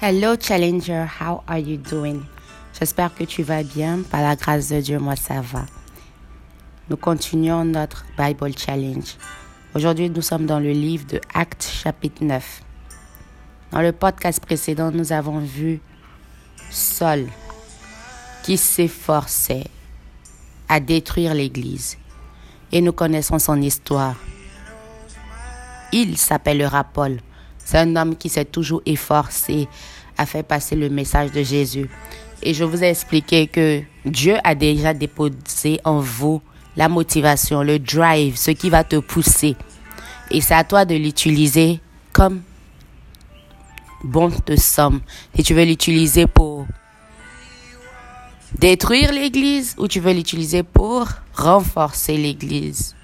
Hello Challenger, how are you doing? J'espère que tu vas bien. Par la grâce de Dieu, moi ça va. Nous continuons notre Bible Challenge. Aujourd'hui, nous sommes dans le livre de Actes chapitre 9. Dans le podcast précédent, nous avons vu Saul qui s'efforçait à détruire l'Église. Et nous connaissons son histoire. Il s'appellera Paul. C'est un homme qui s'est toujours efforcé à faire passer le message de Jésus. Et je vous ai expliqué que Dieu a déjà déposé en vous la motivation, le drive, ce qui va te pousser. Et c'est à toi de l'utiliser comme bon te semble. Si tu veux l'utiliser pour détruire l'Église ou tu veux l'utiliser pour renforcer l'Église?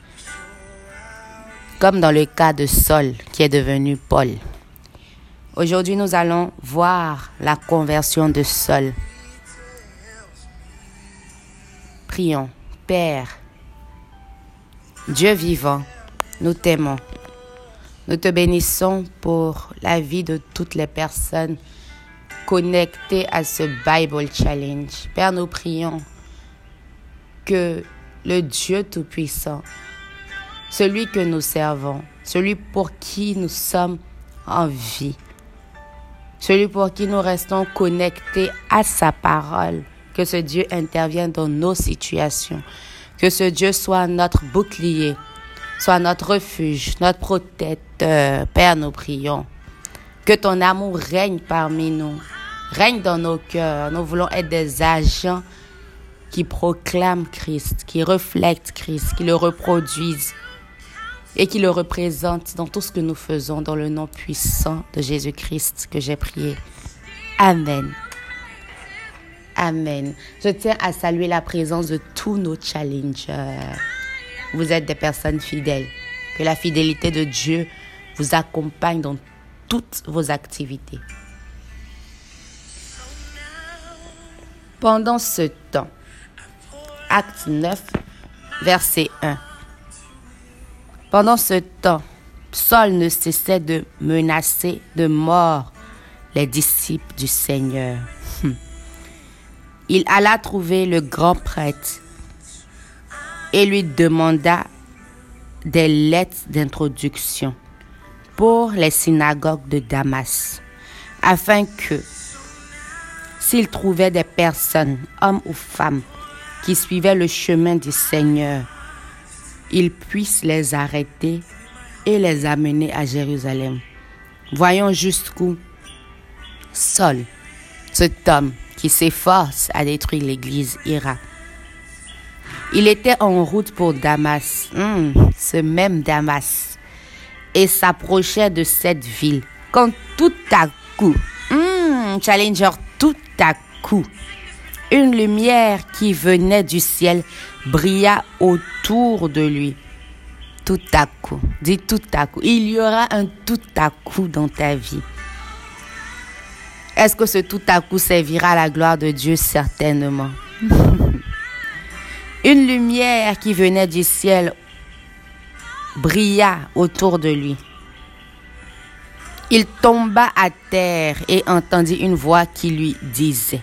Comme dans le cas de Saul qui est devenu Paul. Aujourd'hui, nous allons voir la conversion de Saul. Prions. Père, Dieu vivant, nous t'aimons. Nous te bénissons pour la vie de toutes les personnes connectées à ce Bible Challenge. Père, nous prions que le Dieu Tout-Puissant, celui que nous servons, celui pour qui nous sommes en vie, celui pour qui nous restons connectés à sa parole. Que ce Dieu intervienne dans nos situations. Que ce Dieu soit notre bouclier, soit notre refuge, notre protecteur. Père, nous prions. Que ton amour règne parmi nous, règne dans nos cœurs. Nous voulons être des agents qui proclament Christ, qui reflètent Christ, qui le reproduisent et qui le représente dans tout ce que nous faisons dans le nom puissant de Jésus-Christ que j'ai prié. Amen. Amen. Je tiens à saluer la présence de tous nos challengers. Vous êtes des personnes fidèles. Que la fidélité de Dieu vous accompagne dans toutes vos activités. Pendant ce temps, acte 9, verset 1. Pendant ce temps, Saul ne cessait de menacer de mort les disciples du Seigneur. Hum. Il alla trouver le grand prêtre et lui demanda des lettres d'introduction pour les synagogues de Damas, afin que, s'il trouvait des personnes, hommes ou femmes, qui suivaient le chemin du Seigneur, il puisse les arrêter et les amener à Jérusalem. Voyons jusqu'où Saul, cet homme qui s'efforce à détruire l'Église, ira. Il était en route pour Damas, hmm, ce même Damas, et s'approchait de cette ville quand tout à coup, hmm, Challenger, tout à coup, une lumière qui venait du ciel brilla autour de lui. Tout à coup, dis tout à coup, il y aura un tout à coup dans ta vie. Est-ce que ce tout à coup servira à la gloire de Dieu? Certainement. Une lumière qui venait du ciel brilla autour de lui. Il tomba à terre et entendit une voix qui lui disait,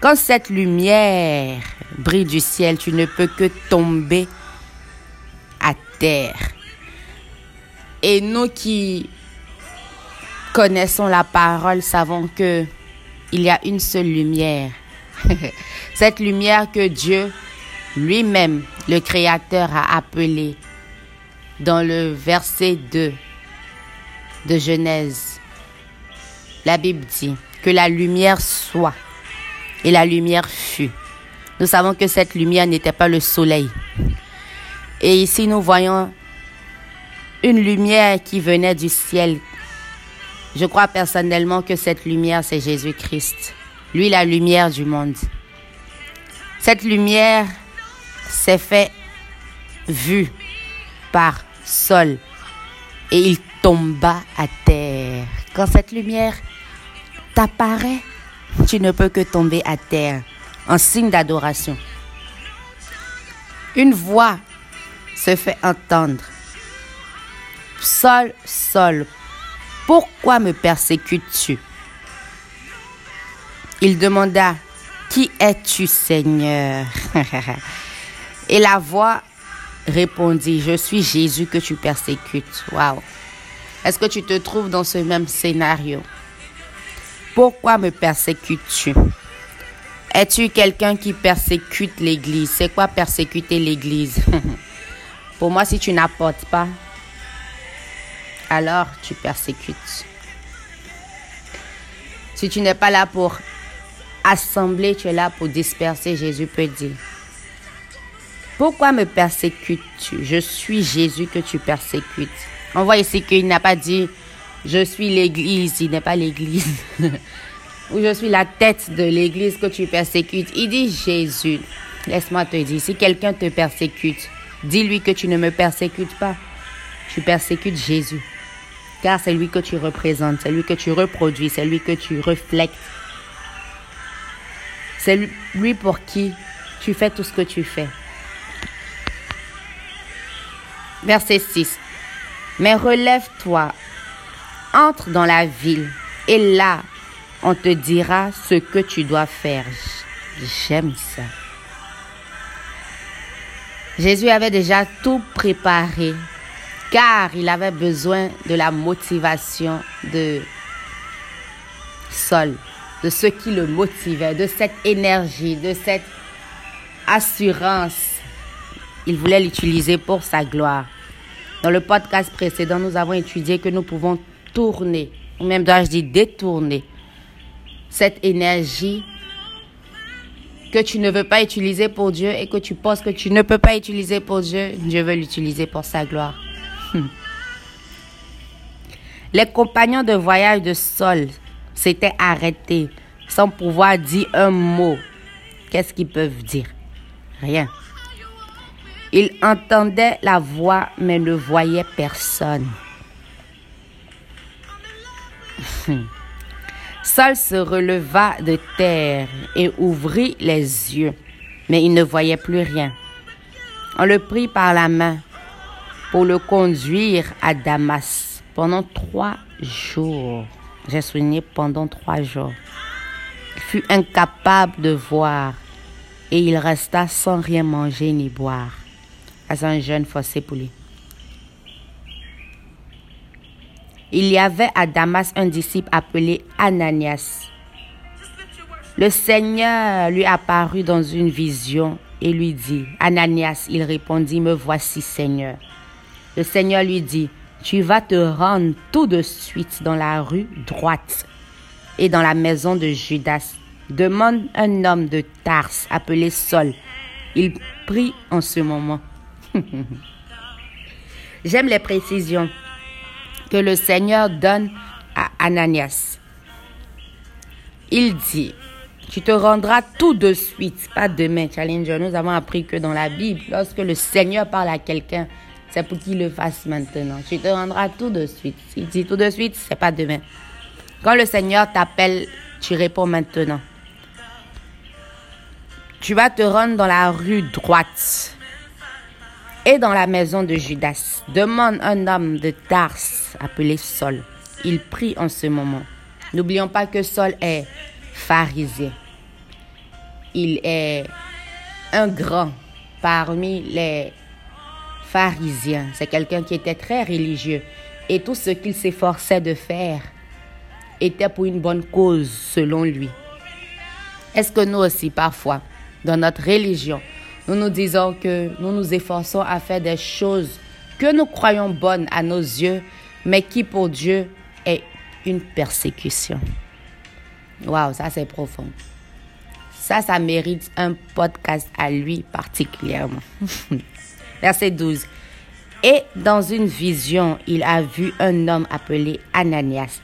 Quand cette lumière brille du ciel, tu ne peux que tomber à terre. Et nous qui connaissons la parole savons que il y a une seule lumière. Cette lumière que Dieu lui-même, le Créateur, a appelée dans le verset 2 de Genèse. La Bible dit que la lumière soit et la lumière fut. Nous savons que cette lumière n'était pas le soleil. Et ici, nous voyons une lumière qui venait du ciel. Je crois personnellement que cette lumière, c'est Jésus-Christ. Lui, la lumière du monde. Cette lumière s'est fait vue par Sol et il tomba à terre. Quand cette lumière t'apparaît, tu ne peux que tomber à terre en signe d'adoration. Une voix se fait entendre. Sol, Sol, pourquoi me persécutes-tu? Il demanda, Qui es-tu, Seigneur? Et la voix répondit, Je suis Jésus que tu persécutes. Waouh. Est-ce que tu te trouves dans ce même scénario? Pourquoi me persécutes-tu? Es-tu quelqu'un qui persécute l'Église? C'est quoi persécuter l'Église? Pour moi, si tu n'apportes pas, alors tu persécutes. Si tu n'es pas là pour assembler, tu es là pour disperser, Jésus peut dire. Pourquoi me persécutes-tu? Je suis Jésus que tu persécutes. On voit ici qu'il n'a pas dit je suis l'église, il n'est pas l'église. Ou je suis la tête de l'église que tu persécutes. Il dit Jésus. Laisse-moi te dire, si quelqu'un te persécute, dis-lui que tu ne me persécutes pas. Tu persécutes Jésus. Car c'est lui que tu représentes, c'est lui que tu reproduis, c'est lui que tu reflètes. C'est lui pour qui tu fais tout ce que tu fais. Verset 6. Mais relève-toi, entre dans la ville, et là, on te dira ce que tu dois faire. J'aime ça. Jésus avait déjà tout préparé, car il avait besoin de la motivation de Saul, de ce qui le motivait, de cette énergie, de cette assurance. Il voulait l'utiliser pour sa gloire. Dans le podcast précédent, nous avons étudié que nous pouvons tourner, ou même dois-je dire détourner, cette énergie que tu ne veux pas utiliser pour Dieu et que tu penses que tu ne peux pas utiliser pour Dieu, Dieu veut l'utiliser pour sa gloire. Hmm. Les compagnons de voyage de Saul s'étaient arrêtés sans pouvoir dire un mot. Qu'est-ce qu'ils peuvent dire? Rien. Il entendait la voix, mais ne voyait personne. Saul se releva de terre et ouvrit les yeux, mais il ne voyait plus rien. On le prit par la main pour le conduire à Damas pendant trois jours. J'ai souligné pendant trois jours. Il fut incapable de voir et il resta sans rien manger ni boire un jeune forcé pour lui. Il y avait à Damas un disciple appelé Ananias. Le Seigneur lui apparut dans une vision et lui dit, Ananias, il répondit, me voici Seigneur. Le Seigneur lui dit, tu vas te rendre tout de suite dans la rue droite et dans la maison de Judas. Demande un homme de Tars appelé Saul. Il prie en ce moment. J'aime les précisions que le Seigneur donne à Ananias. Il dit, tu te rendras tout de suite, pas demain, Challenger. Nous avons appris que dans la Bible, lorsque le Seigneur parle à quelqu'un, c'est pour qu'il le fasse maintenant. Tu te rendras tout de suite. S'il dit tout de suite, c'est pas demain. Quand le Seigneur t'appelle, tu réponds maintenant. Tu vas te rendre dans la rue droite et dans la maison de Judas. Demande un homme de Tars appelé Saul. Il prie en ce moment. N'oublions pas que Saul est pharisien. Il est un grand parmi les pharisiens. C'est quelqu'un qui était très religieux. Et tout ce qu'il s'efforçait de faire était pour une bonne cause selon lui. Est-ce que nous aussi, parfois, dans notre religion, nous nous disons que nous nous efforçons à faire des choses que nous croyons bonnes à nos yeux, mais qui pour Dieu est une persécution. Waouh, ça c'est profond. Ça, ça mérite un podcast à lui particulièrement. Verset 12. Et dans une vision, il a vu un homme appelé Ananias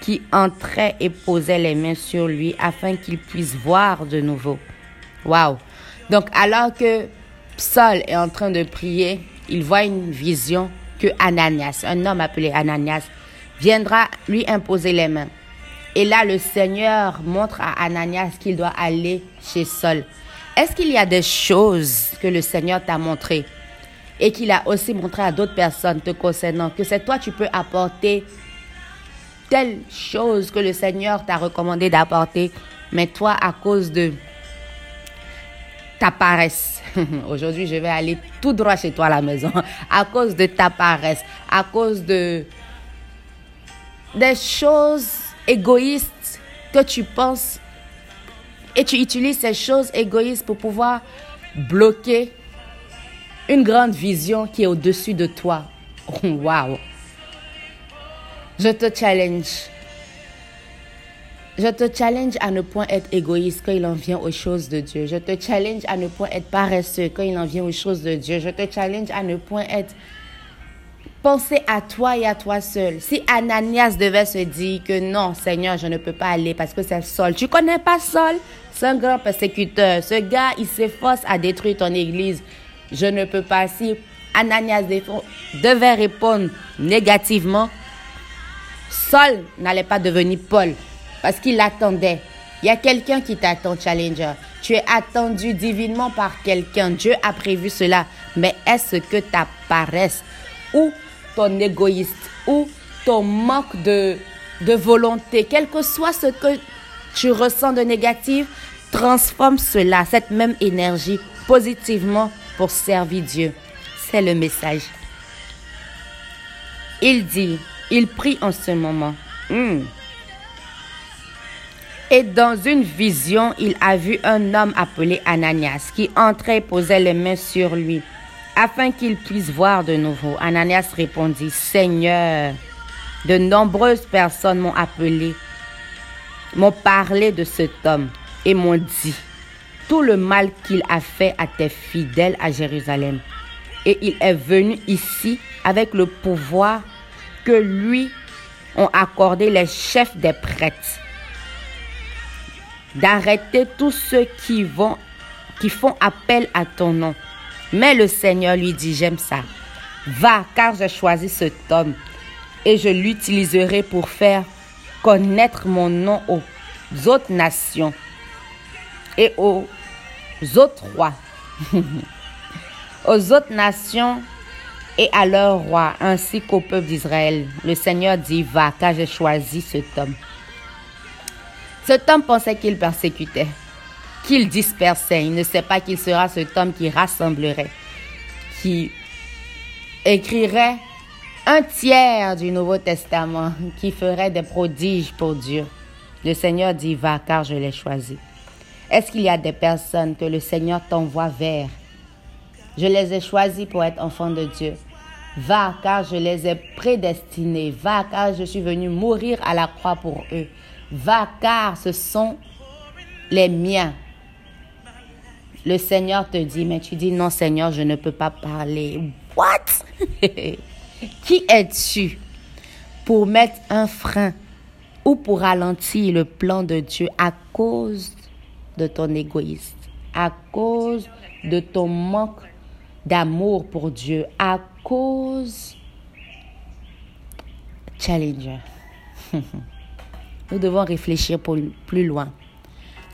qui entrait et posait les mains sur lui afin qu'il puisse voir de nouveau. Waouh! Donc, alors que Saul est en train de prier, il voit une vision que Ananias, un homme appelé Ananias, viendra lui imposer les mains. Et là, le Seigneur montre à Ananias qu'il doit aller chez Saul. Est-ce qu'il y a des choses que le Seigneur t'a montrées et qu'il a aussi montré à d'autres personnes te concernant, que c'est toi, tu peux apporter telle chose que le Seigneur t'a recommandé d'apporter, mais toi, à cause de ta paresse, aujourd'hui je vais aller tout droit chez toi à la maison, à cause de ta paresse, à cause de des choses égoïstes que tu penses et tu utilises ces choses égoïstes pour pouvoir bloquer une grande vision qui est au-dessus de toi. Wow. Je te challenge. Je te challenge à ne point être égoïste quand il en vient aux choses de Dieu. Je te challenge à ne point être paresseux quand il en vient aux choses de Dieu. Je te challenge à ne point être penser à toi et à toi seul. Si Ananias devait se dire que non, Seigneur, je ne peux pas aller parce que c'est Saul. Tu connais pas Saul? C'est un grand persécuteur. Ce gars, il s'efforce à détruire ton église. Je ne peux pas. Si Ananias devait répondre négativement, Saul n'allait pas devenir Paul parce qu'il attendait. Il y a quelqu'un qui t'attend, Challenger. Tu es attendu divinement par quelqu'un. Dieu a prévu cela. Mais est-ce que ta paresse ou ton égoïste ou ton manque de, volonté, quel que soit ce que tu ressens de négatif, transforme cela, cette même énergie, positivement pour servir Dieu. C'est le message. Il dit, il prie en ce moment. Hmm. Et dans une vision, il a vu un homme appelé Ananias qui entrait et posait les mains sur lui afin qu'il puisse voir de nouveau. Ananias répondit, Seigneur, de nombreuses personnes m'ont appelé, m'ont parlé de cet homme et m'ont dit tout le mal qu'il a fait à tes fidèles à Jérusalem. Et il est venu ici avec le pouvoir que lui ont accordé les chefs des prêtres d'arrêter tous ceux qui vont qui font appel à ton nom. Mais le Seigneur lui dit, j'aime ça. Va, car j'ai choisi cet homme et je l'utiliserai pour faire connaître mon nom aux autres nations et aux autres rois. aux autres nations et à leurs rois, ainsi qu'au peuple d'Israël. Le Seigneur dit, va, car j'ai choisi cet homme. Cet homme pensait qu'il persécutait, qu'il dispersait. Il ne sait pas qu'il sera cet homme qui rassemblerait, qui écrirait un tiers du Nouveau Testament, qui ferait des prodiges pour Dieu. Le Seigneur dit, va, car je l'ai choisi. Est-ce qu'il y a des personnes que le Seigneur t'envoie vers? Je les ai choisis pour être enfants de Dieu. Va, car je les ai prédestinés. Va, car je suis venu mourir à la croix pour eux. Va, car ce sont les miens. Le Seigneur te dit, mais tu dis, non Seigneur, je ne peux pas parler. What? Qui es-tu pour mettre un frein ou pour ralentir le plan de Dieu à cause de ton égoïsme, à cause de ton manque d'amour pour Dieu, à cause... Challenger. Nous devons réfléchir pour plus loin.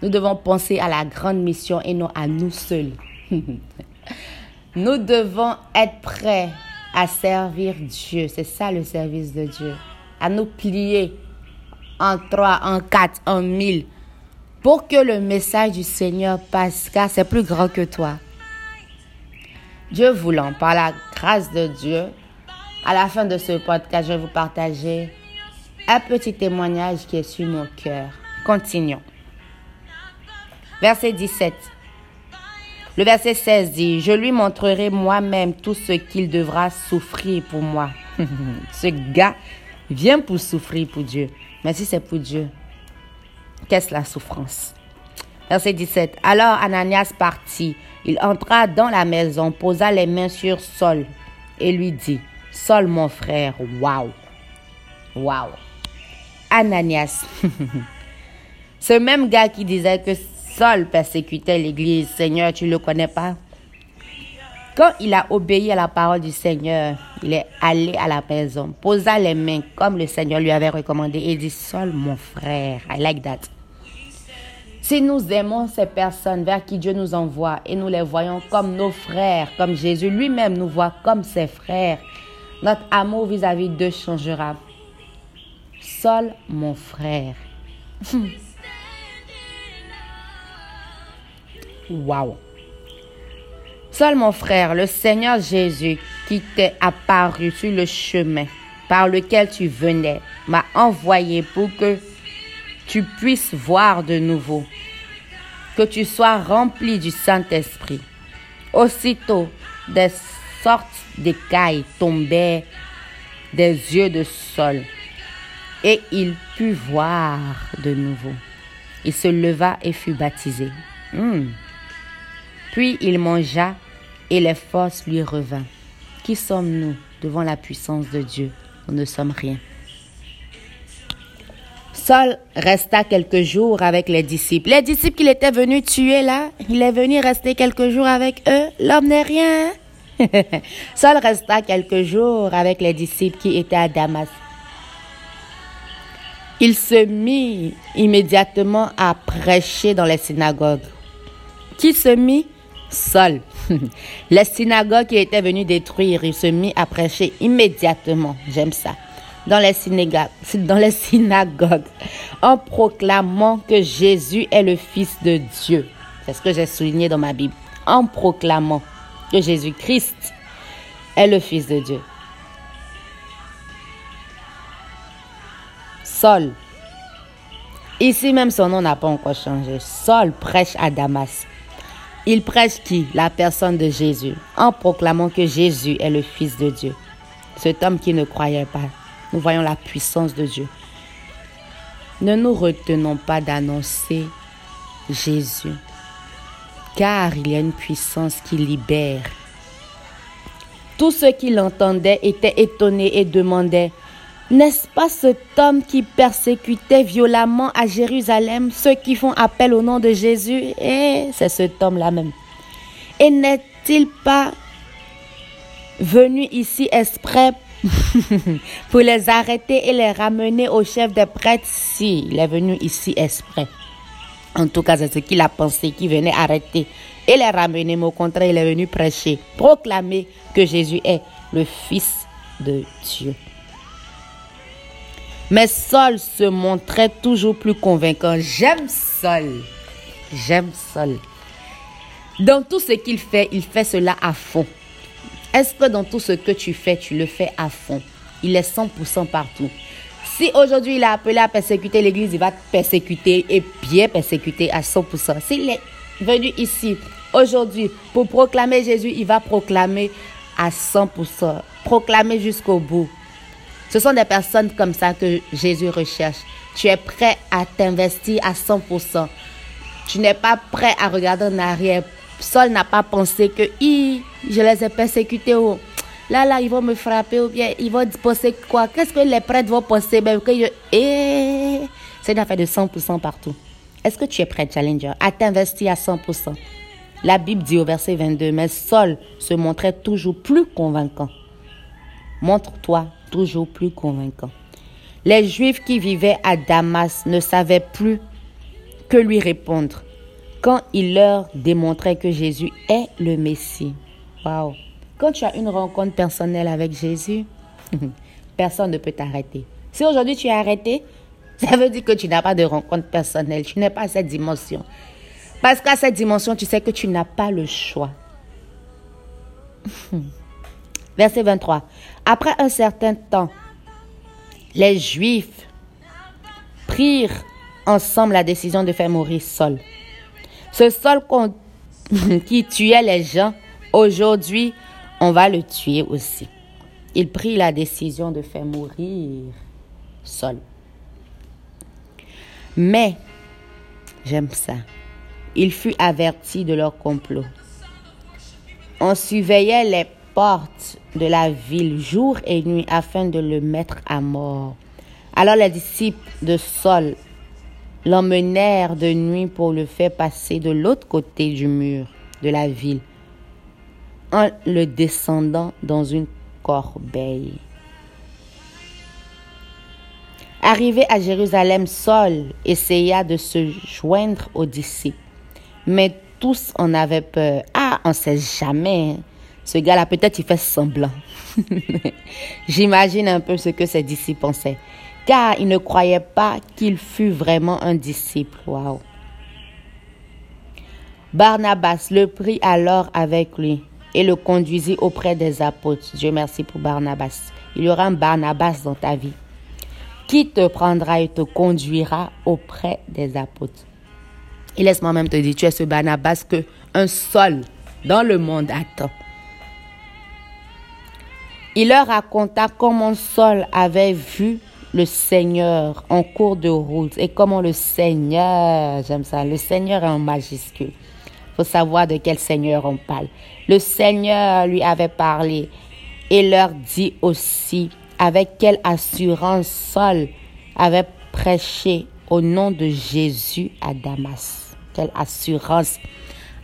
Nous devons penser à la grande mission et non à nous seuls. nous devons être prêts à servir Dieu. C'est ça le service de Dieu. À nous plier en trois, en quatre, en mille pour que le message du Seigneur passe, car c'est plus grand que toi. Dieu voulant, par la grâce de Dieu, à la fin de ce podcast, je vais vous partager un petit témoignage qui est sur mon cœur. Continuons. Verset 17. Le verset 16 dit, je lui montrerai moi-même tout ce qu'il devra souffrir pour moi. ce gars vient pour souffrir pour Dieu. Mais si c'est pour Dieu, qu'est-ce la souffrance Verset 17. Alors Ananias partit. Il entra dans la maison, posa les mains sur Saul et lui dit, Saul mon frère, waouh, waouh. Ananias, ce même gars qui disait que Saul persécutait l'Église, Seigneur, tu ne le connais pas? Quand il a obéi à la parole du Seigneur, il est allé à la maison, posa les mains comme le Seigneur lui avait recommandé et dit, Saul mon frère, I like that. Si nous aimons ces personnes vers qui Dieu nous envoie et nous les voyons comme nos frères, comme Jésus lui-même nous voit comme ses frères, notre amour vis-à-vis d'eux changera. Saul, mon frère. Waouh. Seul mon frère, le Seigneur Jésus, qui t'est apparu sur le chemin par lequel tu venais, m'a envoyé pour que tu puisses voir de nouveau, que tu sois rempli du Saint-Esprit. Aussitôt, des sortes d'écailles tombaient des yeux de Saul, et il put voir de nouveau. Il se leva et fut baptisé. Hmm. Puis il mangea et les forces lui revinrent. Qui sommes-nous devant la puissance de Dieu? Nous ne sommes rien. Saul resta quelques jours avec les disciples. Les disciples qu'il était venu tuer là, il est venu rester quelques jours avec eux. L'homme n'est rien. Saul resta quelques jours avec les disciples qui étaient à Damas. Il se mit immédiatement à prêcher dans les synagogues. Qui se mit? Saul. Les synagogues qui étaient venues détruire, il se mit à prêcher immédiatement. J'aime ça. Dans les, dans les synagogues, en proclamant que Jésus est le Fils de Dieu. C'est ce que j'ai souligné dans ma Bible. En proclamant que Jésus-Christ est le Fils de Dieu. Saul. Ici même son nom n'a pas encore changé. Saul prêche à Damas. Il prêche qui? La personne de Jésus, en proclamant que Jésus est le Fils de Dieu. Cet homme qui ne croyait pas. Nous voyons la puissance de Dieu. Ne nous retenons pas d'annoncer Jésus, car il y a une puissance qui libère. Tous ceux qui l'entendaient étaient étonnés et demandaient, n'est-ce pas cet homme qui persécutait violemment à Jérusalem ceux qui font appel au nom de Jésus? Et c'est cet homme-là même. Et n'est-il pas venu ici exprès pour les arrêter et les ramener au chef des prêtres? Si, il est venu ici exprès. En tout cas, c'est ce qu'il a pensé, qu'il venait arrêter et les ramener. Mais au contraire, il est venu prêcher, proclamer que Jésus est le Fils de Dieu. Mais Saul se montrait toujours plus convaincant. J'aime Saul. J'aime Saul. Dans tout ce qu'il fait, il fait cela à fond. Est-ce que dans tout ce que tu fais, tu le fais à fond? Il est 100% partout. Si aujourd'hui il a appelé à persécuter l'église, il va persécuter et bien persécuter à 100%. S'il est venu ici aujourd'hui pour proclamer Jésus, il va proclamer à 100%. Proclamer jusqu'au bout. Ce sont des personnes comme ça que Jésus recherche. Tu es prêt à t'investir à 100%. Tu n'es pas prêt à regarder en arrière. Saul n'a pas pensé que je les ai persécutés. là, là, ils vont me frapper ou bien ils vont penser quoi? Qu'est-ce que les prêtres vont penser? Même que eh, C'est une affaire de 100% partout. Est-ce que tu es prêt, Challenger, à t'investir à 100% La Bible dit au verset 22, mais Saul se montrait toujours plus convaincant. Montre-toi toujours plus convaincant. Les Juifs qui vivaient à Damas ne savaient plus que lui répondre quand il leur démontrait que Jésus est le Messie. Waouh! Quand tu as une rencontre personnelle avec Jésus, personne ne peut t'arrêter. Si aujourd'hui tu es arrêté, ça veut dire que tu n'as pas de rencontre personnelle, tu n'es pas à cette dimension. Parce qu'à cette dimension, tu sais que tu n'as pas le choix. Verset 23. Après un certain temps, les Juifs prirent ensemble la décision de faire mourir Saul. Ce Saul qui tuait les gens, aujourd'hui, on va le tuer aussi. Il prit la décision de faire mourir Saul. Mais, j'aime ça, il fut averti de leur complot. On surveillait les de la ville jour et nuit afin de le mettre à mort. Alors les disciples de Saul l'emmenèrent de nuit pour le faire passer de l'autre côté du mur de la ville en le descendant dans une corbeille. Arrivé à Jérusalem, Saul essaya de se joindre aux disciples, mais tous en avaient peur. Ah, on ne sait jamais. Ce gars-là, peut-être il fait semblant. J'imagine un peu ce que ses disciples pensaient. car il ne croyait pas qu'il fût vraiment un disciple. Wow. Barnabas le prit alors avec lui et le conduisit auprès des apôtres. Dieu merci pour Barnabas. Il y aura un Barnabas dans ta vie qui te prendra et te conduira auprès des apôtres. Et laisse-moi même te dire, tu es ce Barnabas que un seul dans le monde attend. Il leur raconta comment Saul avait vu le Seigneur en cours de route et comment le Seigneur, j'aime ça, le Seigneur en majuscule. faut savoir de quel Seigneur on parle. Le Seigneur lui avait parlé et leur dit aussi avec quelle assurance Saul avait prêché au nom de Jésus à Damas. Quelle assurance.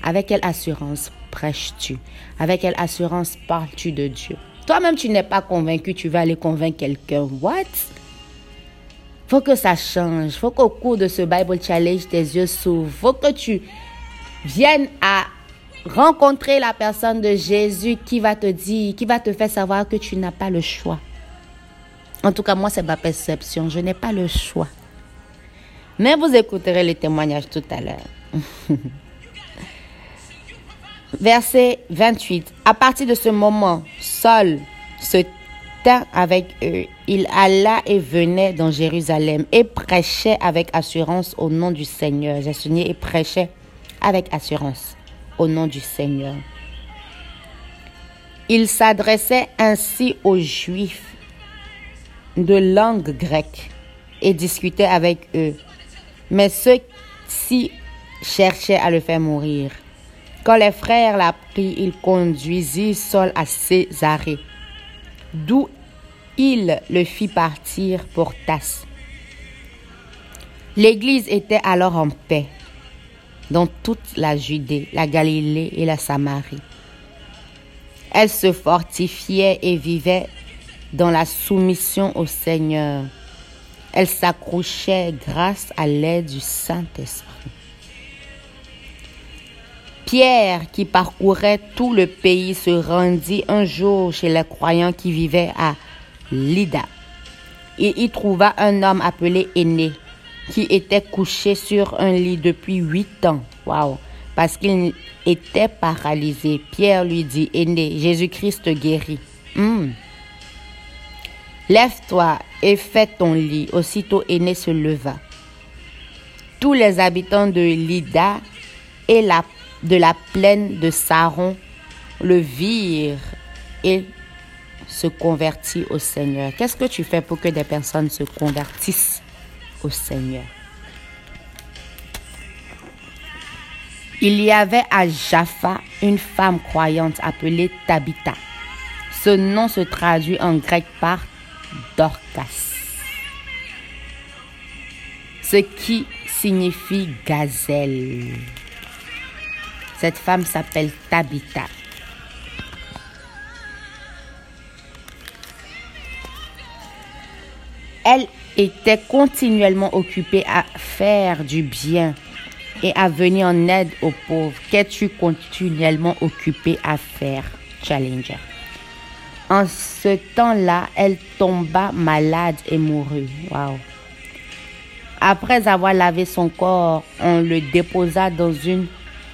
Avec quelle assurance prêches-tu? Avec quelle assurance parles-tu de Dieu? Toi-même, tu n'es pas convaincu, tu vas aller convaincre quelqu'un. What? Faut que ça change. Faut qu'au cours de ce Bible Challenge, tes yeux s'ouvrent. Faut que tu viennes à rencontrer la personne de Jésus qui va te dire, qui va te faire savoir que tu n'as pas le choix. En tout cas, moi, c'est ma perception. Je n'ai pas le choix. Mais vous écouterez les témoignages tout à l'heure. Verset 28. À partir de ce moment, Saul se avec eux. Il alla et venait dans Jérusalem et prêchait avec assurance au nom du Seigneur. J'ai souligné et prêchait avec assurance au nom du Seigneur. Il s'adressait ainsi aux Juifs de langue grecque et discutait avec eux. Mais ceux-ci cherchaient à le faire mourir. Quand les frères l'apprirent, il conduisit Saul à Césarée d'où il le fit partir pour Tasse. L'Église était alors en paix dans toute la Judée, la Galilée et la Samarie. Elle se fortifiait et vivait dans la soumission au Seigneur. Elle s'accrochait grâce à l'aide du Saint-Esprit. Pierre, qui parcourait tout le pays, se rendit un jour chez les croyants qui vivaient à Lida. Il y trouva un homme appelé Aîné, qui était couché sur un lit depuis huit ans. Waouh! Parce qu'il était paralysé. Pierre lui dit, Aîné, Jésus-Christ guérit. Hmm. Lève-toi et fais ton lit. Aussitôt Aîné se leva. Tous les habitants de Lida et la de la plaine de Saron le virent et se convertit au Seigneur. Qu'est-ce que tu fais pour que des personnes se convertissent au Seigneur? Il y avait à Jaffa une femme croyante appelée Tabitha. Ce nom se traduit en grec par Dorcas, ce qui signifie gazelle. Cette femme s'appelle Tabitha. Elle était continuellement occupée à faire du bien et à venir en aide aux pauvres. Qu'es-tu continuellement occupé à faire? Challenger. En ce temps-là, elle tomba malade et mourut. Wow. Après avoir lavé son corps, on le déposa dans une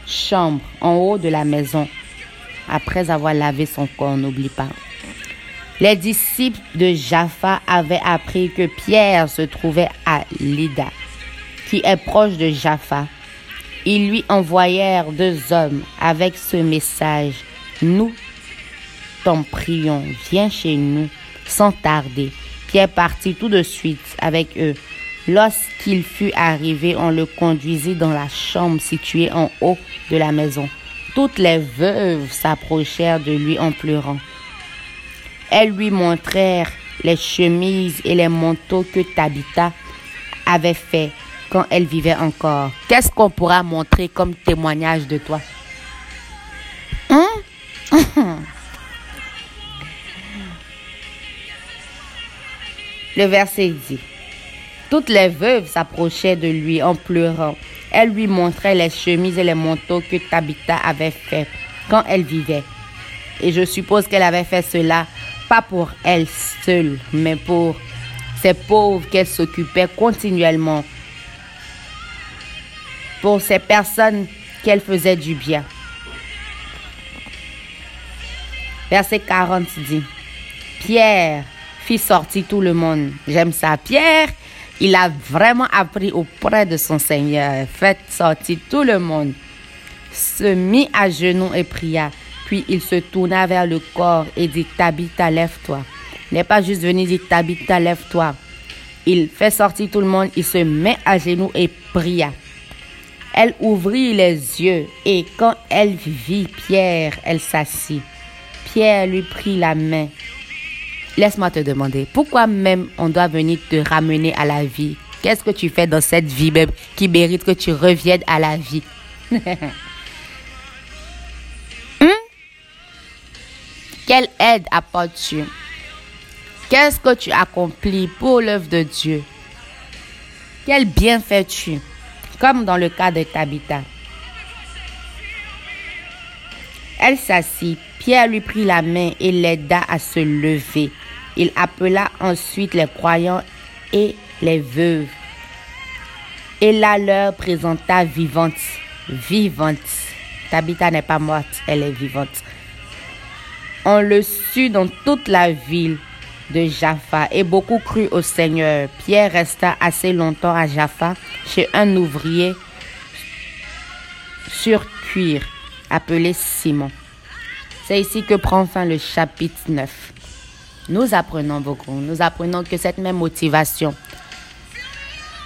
chambre en haut de la maison après avoir lavé son corps, n'oublie pas. Les disciples de Jaffa avaient appris que Pierre se trouvait à Lida, qui est proche de Jaffa. Ils lui envoyèrent deux hommes avec ce message. Nous t'en prions, viens chez nous sans tarder. Pierre partit tout de suite avec eux. Lorsqu'il fut arrivé, on le conduisit dans la chambre située en haut de la maison. Toutes les veuves s'approchèrent de lui en pleurant. Elles lui montrèrent les chemises et les manteaux que Tabitha avait fait quand elle vivait encore. Qu'est-ce qu'on pourra montrer comme témoignage de toi? Hein? Le verset dit. Toutes les veuves s'approchaient de lui en pleurant. Elles lui montraient les chemises et les manteaux que Tabitha avait fait quand elle vivait. Et je suppose qu'elle avait fait cela pas pour elle seule, mais pour ces pauvres qu'elle s'occupait continuellement, pour ces personnes qu'elle faisait du bien. Verset 40 dit, Pierre fit sortir tout le monde. J'aime ça. Pierre, il a vraiment appris auprès de son Seigneur, fait sortir tout le monde, se mit à genoux et pria. Puis il se tourna vers le corps et dit, Tabitha, lève-toi. N'est pas juste venu dire, Tabitha, lève-toi. Il fait sortir tout le monde, il se met à genoux et pria. Elle ouvrit les yeux et quand elle vit Pierre, elle s'assit. Pierre lui prit la main. Laisse-moi te demander, pourquoi même on doit venir te ramener à la vie? Qu'est-ce que tu fais dans cette vie même qui mérite que tu reviennes à la vie? Hmm? Quelle aide apportes-tu? Qu'est-ce que tu accomplis pour l'œuvre de Dieu? Quel bien fais-tu Comme dans le cas de Tabitha? Elle s'assit. Pierre lui prit la main et l'aida à se lever. Il appela ensuite les croyants et les veuves. Et la leur présenta vivante. Vivante. Tabitha n'est pas morte, elle est vivante. On le sut dans toute la ville de Jaffa et beaucoup crut au Seigneur. Pierre resta assez longtemps à Jaffa chez un ouvrier sur cuir appelé Simon. C'est ici que prend fin le chapitre 9. Nous apprenons beaucoup. Nous apprenons que cette même motivation,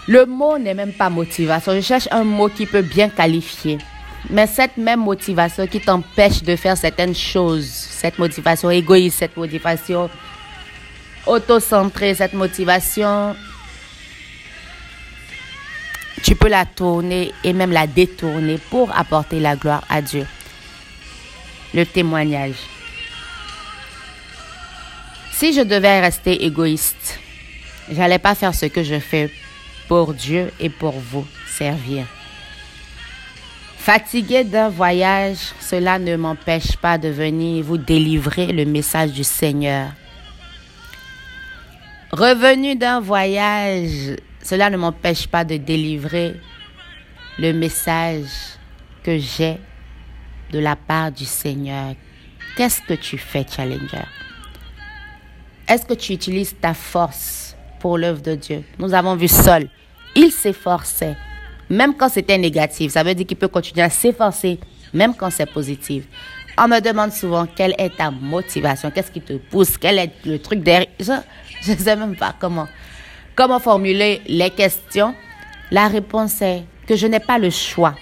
le mot n'est même pas motivation. Je cherche un mot qui peut bien qualifier. Mais cette même motivation qui t'empêche de faire certaines choses, cette motivation égoïste, cette motivation auto-centrée, cette motivation, tu peux la tourner et même la détourner pour apporter la gloire à Dieu le témoignage. Si je devais rester égoïste, j'allais pas faire ce que je fais pour Dieu et pour vous servir. Fatigué d'un voyage, cela ne m'empêche pas de venir vous délivrer le message du Seigneur. Revenu d'un voyage, cela ne m'empêche pas de délivrer le message que j'ai de la part du Seigneur. Qu'est-ce que tu fais, Challenger? Est-ce que tu utilises ta force pour l'œuvre de Dieu? Nous avons vu Saul. Il s'efforçait, même quand c'était négatif. Ça veut dire qu'il peut continuer à s'efforcer, même quand c'est positif. On me demande souvent quelle est ta motivation, qu'est-ce qui te pousse, quel est le truc derrière? Je ne sais même pas comment, comment formuler les questions? La réponse est que je n'ai pas le choix.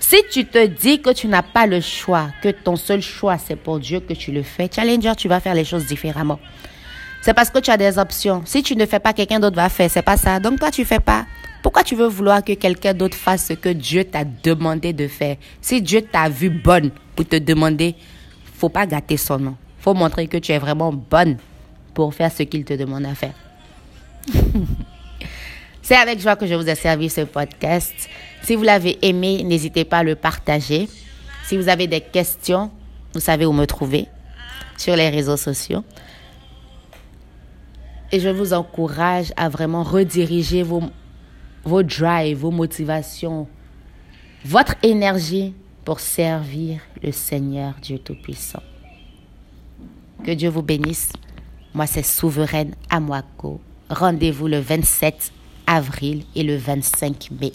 Si tu te dis que tu n'as pas le choix, que ton seul choix c'est pour Dieu que tu le fais, Challenger, tu vas faire les choses différemment. C'est parce que tu as des options. Si tu ne fais pas, quelqu'un d'autre va faire. C'est pas ça. Donc toi, tu fais pas. Pourquoi tu veux vouloir que quelqu'un d'autre fasse ce que Dieu t'a demandé de faire? Si Dieu t'a vu bonne pour te demander, faut pas gâter son nom. Faut montrer que tu es vraiment bonne pour faire ce qu'il te demande à faire. C'est avec joie que je vous ai servi ce podcast. Si vous l'avez aimé, n'hésitez pas à le partager. Si vous avez des questions, vous savez où me trouver sur les réseaux sociaux. Et je vous encourage à vraiment rediriger vos, vos drives, vos motivations, votre énergie pour servir le Seigneur Dieu Tout-Puissant. Que Dieu vous bénisse. Moi, c'est Souveraine Amwako. Rendez-vous le 27 avril et le 25 mai.